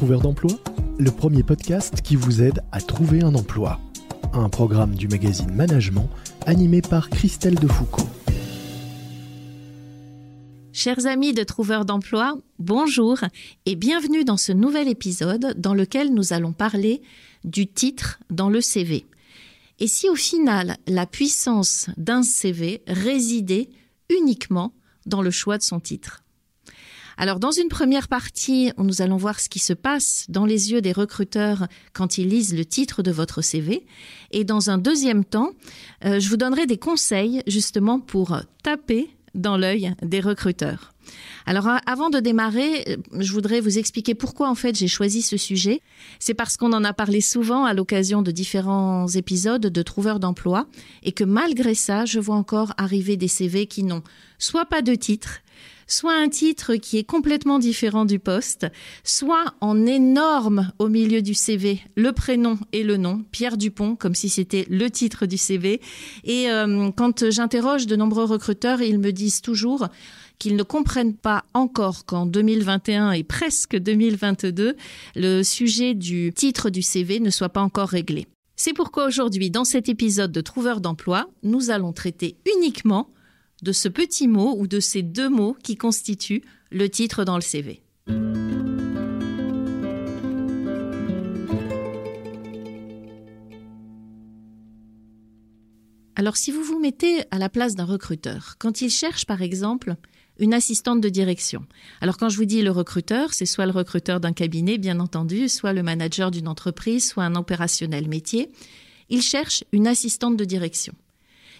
Trouveur d'emploi, le premier podcast qui vous aide à trouver un emploi. Un programme du magazine Management animé par Christelle Defoucault. Chers amis de Trouveurs d'emploi, bonjour et bienvenue dans ce nouvel épisode dans lequel nous allons parler du titre dans le CV. Et si au final la puissance d'un CV résidait uniquement dans le choix de son titre? Alors dans une première partie, nous allons voir ce qui se passe dans les yeux des recruteurs quand ils lisent le titre de votre CV. Et dans un deuxième temps, euh, je vous donnerai des conseils justement pour taper dans l'œil des recruteurs. Alors avant de démarrer, euh, je voudrais vous expliquer pourquoi en fait j'ai choisi ce sujet. C'est parce qu'on en a parlé souvent à l'occasion de différents épisodes de Trouveurs d'emploi et que malgré ça, je vois encore arriver des CV qui n'ont soit pas de titre, soit un titre qui est complètement différent du poste, soit en énorme au milieu du CV le prénom et le nom, Pierre Dupont, comme si c'était le titre du CV. Et euh, quand j'interroge de nombreux recruteurs, ils me disent toujours qu'ils ne comprennent pas encore qu'en 2021 et presque 2022, le sujet du titre du CV ne soit pas encore réglé. C'est pourquoi aujourd'hui, dans cet épisode de Trouveur d'emploi, nous allons traiter uniquement de ce petit mot ou de ces deux mots qui constituent le titre dans le CV. Alors si vous vous mettez à la place d'un recruteur, quand il cherche par exemple une assistante de direction. Alors quand je vous dis le recruteur, c'est soit le recruteur d'un cabinet, bien entendu, soit le manager d'une entreprise, soit un opérationnel métier. Il cherche une assistante de direction.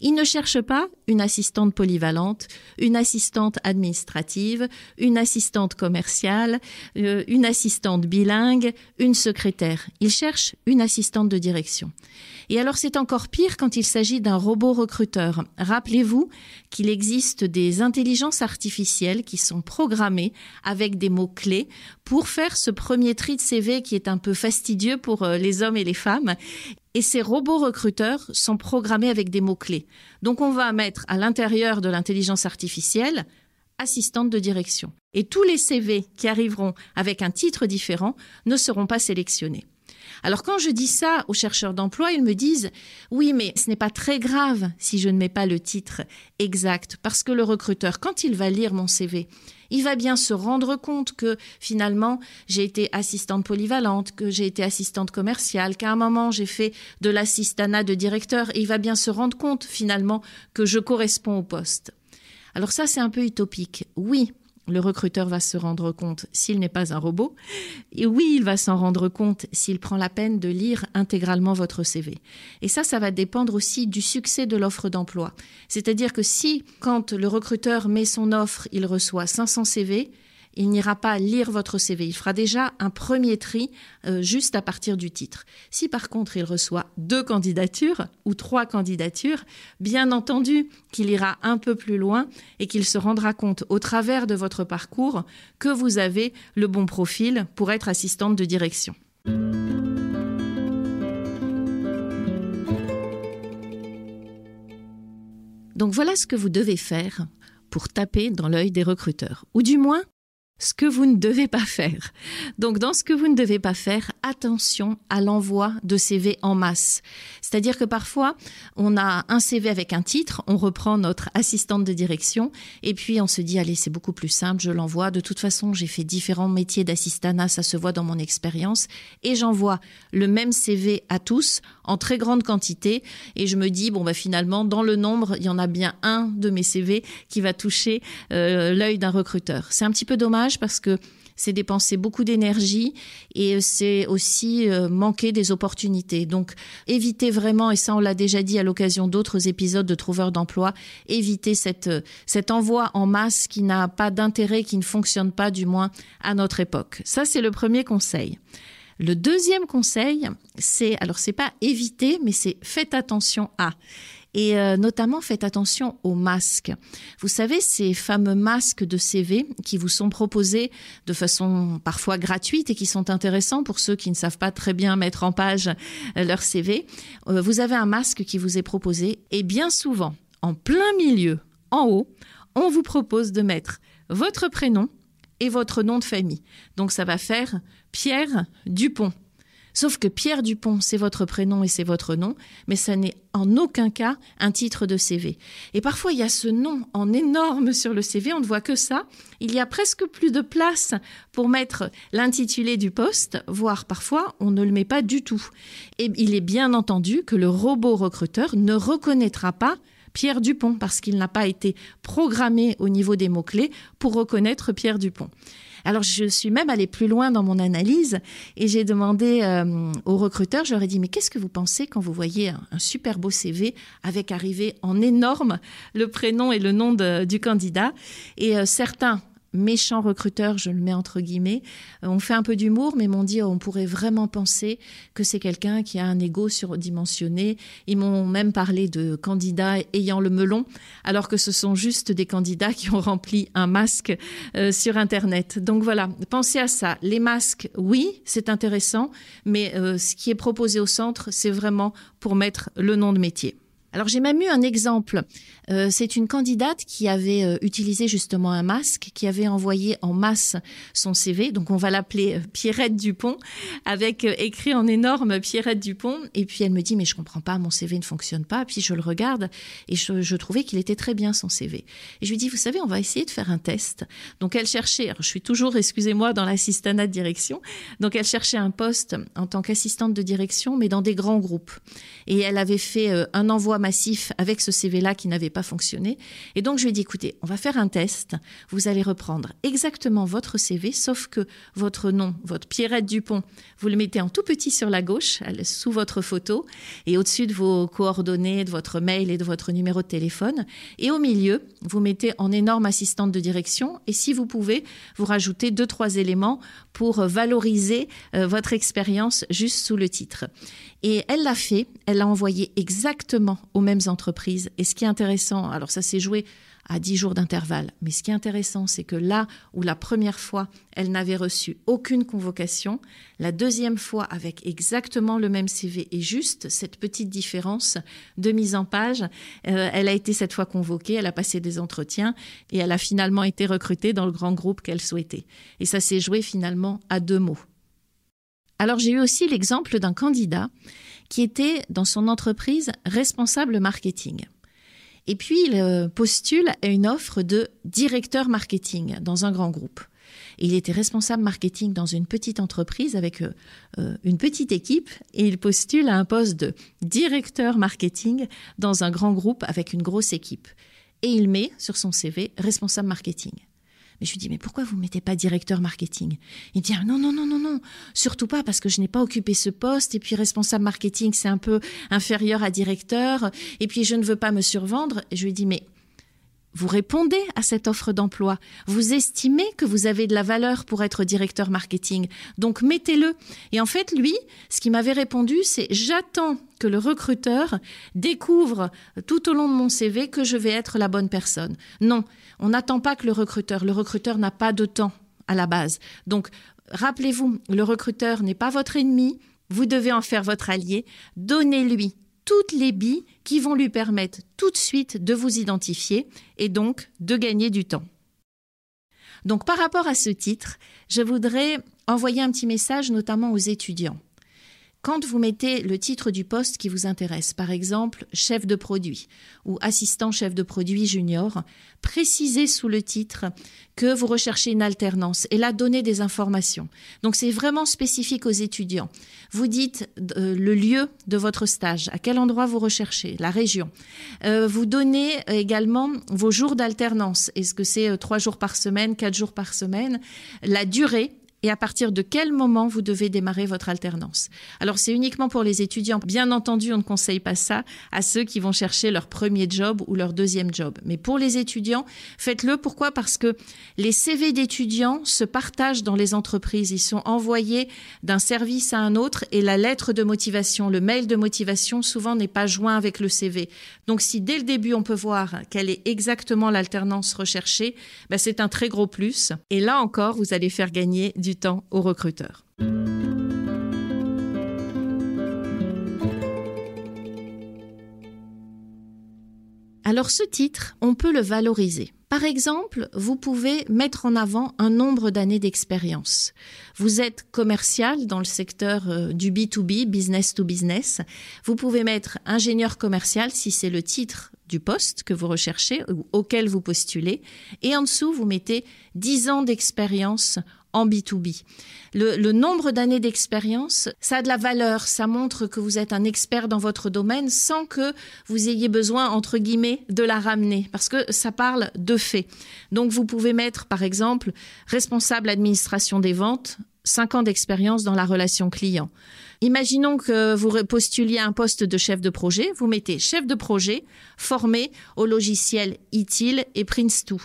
Il ne cherche pas une assistante polyvalente, une assistante administrative, une assistante commerciale, euh, une assistante bilingue, une secrétaire. Il cherche une assistante de direction. Et alors c'est encore pire quand il s'agit d'un robot recruteur. Rappelez-vous qu'il existe des intelligences artificielles qui sont programmées avec des mots-clés pour faire ce premier tri de CV qui est un peu fastidieux pour euh, les hommes et les femmes. Et ces robots recruteurs sont programmés avec des mots-clés. Donc on va mettre à l'intérieur de l'intelligence artificielle assistante de direction. Et tous les CV qui arriveront avec un titre différent ne seront pas sélectionnés. Alors quand je dis ça aux chercheurs d'emploi, ils me disent oui, mais ce n'est pas très grave si je ne mets pas le titre exact, parce que le recruteur, quand il va lire mon CV, il va bien se rendre compte que finalement j'ai été assistante polyvalente, que j'ai été assistante commerciale, qu'à un moment j'ai fait de l'assistanat de directeur, et il va bien se rendre compte finalement que je corresponds au poste. Alors ça c'est un peu utopique, oui, le recruteur va se rendre compte s'il n'est pas un robot. Et oui, il va s'en rendre compte s'il prend la peine de lire intégralement votre CV. Et ça, ça va dépendre aussi du succès de l'offre d'emploi. C'est-à-dire que si, quand le recruteur met son offre, il reçoit 500 CV, il n'ira pas lire votre CV. Il fera déjà un premier tri euh, juste à partir du titre. Si par contre il reçoit deux candidatures ou trois candidatures, bien entendu qu'il ira un peu plus loin et qu'il se rendra compte au travers de votre parcours que vous avez le bon profil pour être assistante de direction. Donc voilà ce que vous devez faire pour taper dans l'œil des recruteurs, ou du moins ce que vous ne devez pas faire. Donc dans ce que vous ne devez pas faire, attention à l'envoi de CV en masse. C'est-à-dire que parfois, on a un CV avec un titre, on reprend notre assistante de direction et puis on se dit allez, c'est beaucoup plus simple, je l'envoie. De toute façon, j'ai fait différents métiers d'assistanat, ça se voit dans mon expérience et j'envoie le même CV à tous en très grande quantité et je me dis bon bah finalement dans le nombre, il y en a bien un de mes CV qui va toucher euh, l'œil d'un recruteur. C'est un petit peu dommage parce que c'est dépenser beaucoup d'énergie et c'est aussi euh, manquer des opportunités. Donc, évitez vraiment, et ça on l'a déjà dit à l'occasion d'autres épisodes de Trouveurs d'emploi, évitez cette, euh, cet envoi en masse qui n'a pas d'intérêt, qui ne fonctionne pas du moins à notre époque. Ça, c'est le premier conseil. Le deuxième conseil, c'est alors c'est pas éviter, mais c'est faites attention à. Et euh, notamment, faites attention aux masques. Vous savez, ces fameux masques de CV qui vous sont proposés de façon parfois gratuite et qui sont intéressants pour ceux qui ne savent pas très bien mettre en page euh, leur CV. Euh, vous avez un masque qui vous est proposé et bien souvent, en plein milieu, en haut, on vous propose de mettre votre prénom et votre nom de famille. Donc ça va faire Pierre Dupont. Sauf que Pierre Dupont, c'est votre prénom et c'est votre nom, mais ça n'est en aucun cas un titre de CV. Et parfois, il y a ce nom en énorme sur le CV, on ne voit que ça. Il y a presque plus de place pour mettre l'intitulé du poste, voire parfois, on ne le met pas du tout. Et il est bien entendu que le robot recruteur ne reconnaîtra pas Pierre Dupont parce qu'il n'a pas été programmé au niveau des mots-clés pour reconnaître Pierre Dupont. Alors je suis même allée plus loin dans mon analyse et j'ai demandé euh, aux recruteurs, ai dit mais qu'est-ce que vous pensez quand vous voyez un, super beau CV avec arrivé en énorme le prénom et le nom du candidat? Et euh, certains méchants recruteurs, je le mets entre guillemets, euh, ont fait un peu d'humour, mais m'ont dit oh, on pourrait vraiment penser que c'est quelqu'un qui a un ego surdimensionné. Ils m'ont même parlé de candidats ayant le melon, alors que ce sont juste des candidats qui ont rempli un masque euh, sur Internet. Donc voilà, pensez à ça. Les masques, oui, c'est intéressant, mais euh, ce qui est proposé au centre, c'est vraiment pour mettre le nom de métier. Alors j'ai même eu un exemple. Euh, c'est une candidate qui avait euh, utilisé justement un masque, qui avait envoyé en masse son CV. Donc on va l'appeler euh, Pierrette Dupont, avec écrit en énorme Pierrette Dupont. Et puis elle me dit mais je comprends pas, mon CV ne fonctionne pas. Puis je le regarde et je, trouvais qu'il était très bien son CV. Et je lui dis vous savez on va essayer de faire un test. Donc elle cherchait. je suis toujours excusez-moi dans l'assistanat de direction. Donc elle cherchait un poste en tant qu'assistante de direction, mais dans des grands groupes. Et elle avait fait un envoi avec ce CV-là qui n'avait pas fonctionné. Et donc, je lui ai dit, écoutez, on va faire un test. Vous allez reprendre exactement votre CV, sauf que votre nom, votre Pierrette Dupont, vous le mettez en tout petit sur la gauche, sous votre photo, et au-dessus de vos coordonnées, de votre mail et de votre numéro de téléphone. Et au milieu, vous mettez en énorme assistante de direction. Et si vous pouvez, vous rajoutez deux, trois éléments pour valoriser euh, votre expérience juste sous le titre. Et elle l'a fait, elle l'a envoyé exactement aux mêmes entreprises. Et ce qui est intéressant, alors ça s'est joué à 10 jours d'intervalle, mais ce qui est intéressant, c'est que là où la première fois, elle n'avait reçu aucune convocation, la deuxième fois avec exactement le même CV et juste cette petite différence de mise en page, euh, elle a été cette fois convoquée, elle a passé des entretiens et elle a finalement été recrutée dans le grand groupe qu'elle souhaitait. Et ça s'est joué finalement à deux mots. Alors j'ai eu aussi l'exemple d'un candidat qui était dans son entreprise responsable marketing. Et puis il euh, postule à une offre de directeur marketing dans un grand groupe. il était responsable marketing dans une petite entreprise avec euh, euh, une petite équipe et il postule à un poste de directeur marketing dans un grand groupe avec une grosse équipe. Et il met sur son CV responsable marketing. Mais je lui dis, mais pourquoi vous ne mettez pas directeur marketing? Il me dit, ah, non, non, non, non, non, surtout pas parce que je n'ai pas occupé ce poste et puis responsable marketing, c'est un peu inférieur à directeur et puis je ne veux pas me survendre. Je lui dis, mais vous répondez à cette offre d'emploi. Vous estimez que vous avez de la valeur pour être directeur marketing. Donc mettez-le. Et en fait, lui, ce qui m'avait répondu, c'est j'attends que le recruteur découvre tout au long de mon CV que je vais être la bonne personne. Non, on n'attend pas que le recruteur. Le recruteur n'a pas de temps à la base. Donc, rappelez-vous, le recruteur n'est pas votre ennemi. Vous devez en faire votre allié. Donnez-lui toutes les billes qui vont lui permettre tout de suite de vous identifier et donc de gagner du temps. Donc par rapport à ce titre, je voudrais envoyer un petit message notamment aux étudiants. Quand vous mettez le titre du poste qui vous intéresse, par exemple chef de produit ou assistant chef de produit junior, précisez sous le titre que vous recherchez une alternance et là donnez des informations. Donc c'est vraiment spécifique aux étudiants. Vous dites euh, le lieu de votre stage, à quel endroit vous recherchez, la région. Euh, vous donnez également vos jours d'alternance. Est-ce que c'est euh, trois jours par semaine, quatre jours par semaine, la durée et à partir de quel moment vous devez démarrer votre alternance? Alors c'est uniquement pour les étudiants. Bien entendu, on ne conseille pas ça à ceux qui vont chercher leur premier job ou leur deuxième job. Mais pour les étudiants, faites-le. Pourquoi? Parce que les CV d'étudiants se partagent dans les entreprises. Ils sont envoyés d'un service à un autre et la lettre de motivation, le mail de motivation, souvent n'est pas joint avec le CV. Donc si dès le début on peut voir quelle est exactement l'alternance recherchée, ben, c'est un très gros plus. Et là encore, vous allez faire gagner du aux. Alors ce titre, on peut le valoriser. Par exemple, vous pouvez mettre en avant un nombre d'années d'expérience. Vous êtes commercial dans le secteur euh, du B2B, business to business. Vous pouvez mettre ingénieur commercial si c'est le titre du poste que vous recherchez ou auquel vous postulez. Et en dessous, vous mettez 10 ans d'expérience en B2B. Le, nombre d'années d'expérience, ça a de la valeur, ça montre que vous êtes un expert dans votre domaine sans que vous ayez besoin, entre guillemets, de la ramener, parce que ça parle de fait. Donc vous pouvez mettre, par exemple, responsable administration des ventes, 5 ans d'expérience dans la relation client. Imaginons que vous postuliez un poste de chef de projet, vous mettez chef de projet formé au logiciel ITIL et Prince2.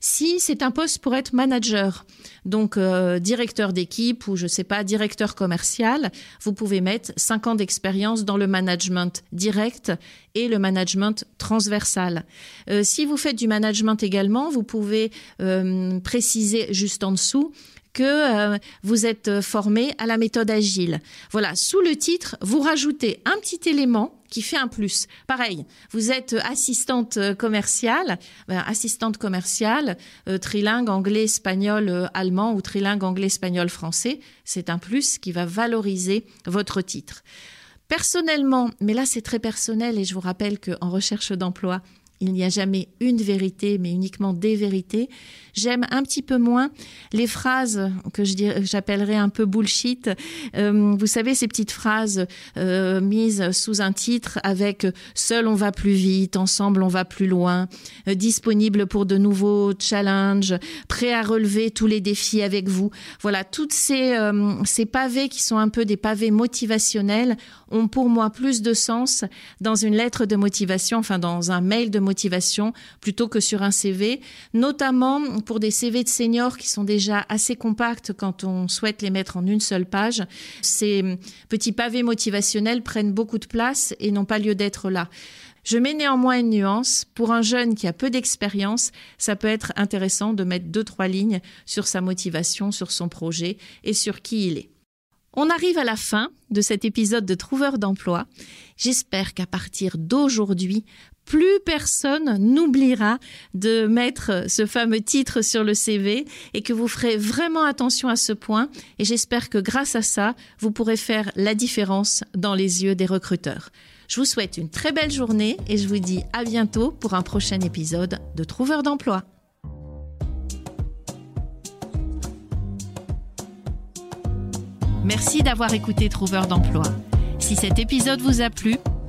Si c'est un poste pour être manager, donc euh, directeur d'équipe ou je sais pas, directeur commercial, vous pouvez mettre 5 ans d'expérience dans le management direct et le management transversal. Euh, si vous faites du management également, vous pouvez euh, préciser juste en dessous que euh, vous êtes euh, formé à la méthode agile. Voilà, sous le titre, vous rajoutez un petit élément qui fait un plus. Pareil, vous êtes assistante commerciale, ben, assistante commerciale, euh, trilingue anglais, espagnol, allemand ou trilingue anglais, espagnol, français. C'est un plus qui va valoriser votre titre. Personnellement, mais là c'est très personnel et je vous rappelle qu'en recherche d'emploi, il n'y a jamais une vérité, mais uniquement des vérités. J'aime un petit peu moins les phrases que j'appellerais un peu bullshit. Euh, vous savez, ces petites phrases euh, mises sous un titre avec Seul on va plus vite, ensemble on va plus loin, euh, disponible pour de nouveaux challenges, prêt à relever tous les défis avec vous. Voilà, toutes ces, ces pavés qui sont un peu des pavés motivationnels ont pour moi plus de sens dans une lettre de motivation, enfin dans un mail de motivation plutôt que sur un CV, notamment pour des CV de seniors qui sont déjà assez compacts quand on souhaite les mettre en une seule page. Ces petits pavés motivationnels prennent beaucoup de place et n'ont pas lieu d'être là. Je mets néanmoins une nuance. Pour un jeune qui a peu d'expérience, ça peut être intéressant de mettre deux, trois lignes sur sa motivation, sur son projet et sur qui il est. On arrive à la fin de cet épisode de Trouveur d'emploi. J'espère qu'à partir d'aujourd'hui, plus personne n'oubliera de mettre ce fameux titre sur le CV et que vous ferez vraiment attention à ce point. Et j'espère que grâce à ça, vous pourrez faire la différence dans les yeux des recruteurs. Je vous souhaite une très belle journée et je vous dis à bientôt pour un prochain épisode de Trouveur d'emploi. Merci d'avoir écouté Trouveur d'emploi. Si cet épisode vous a plu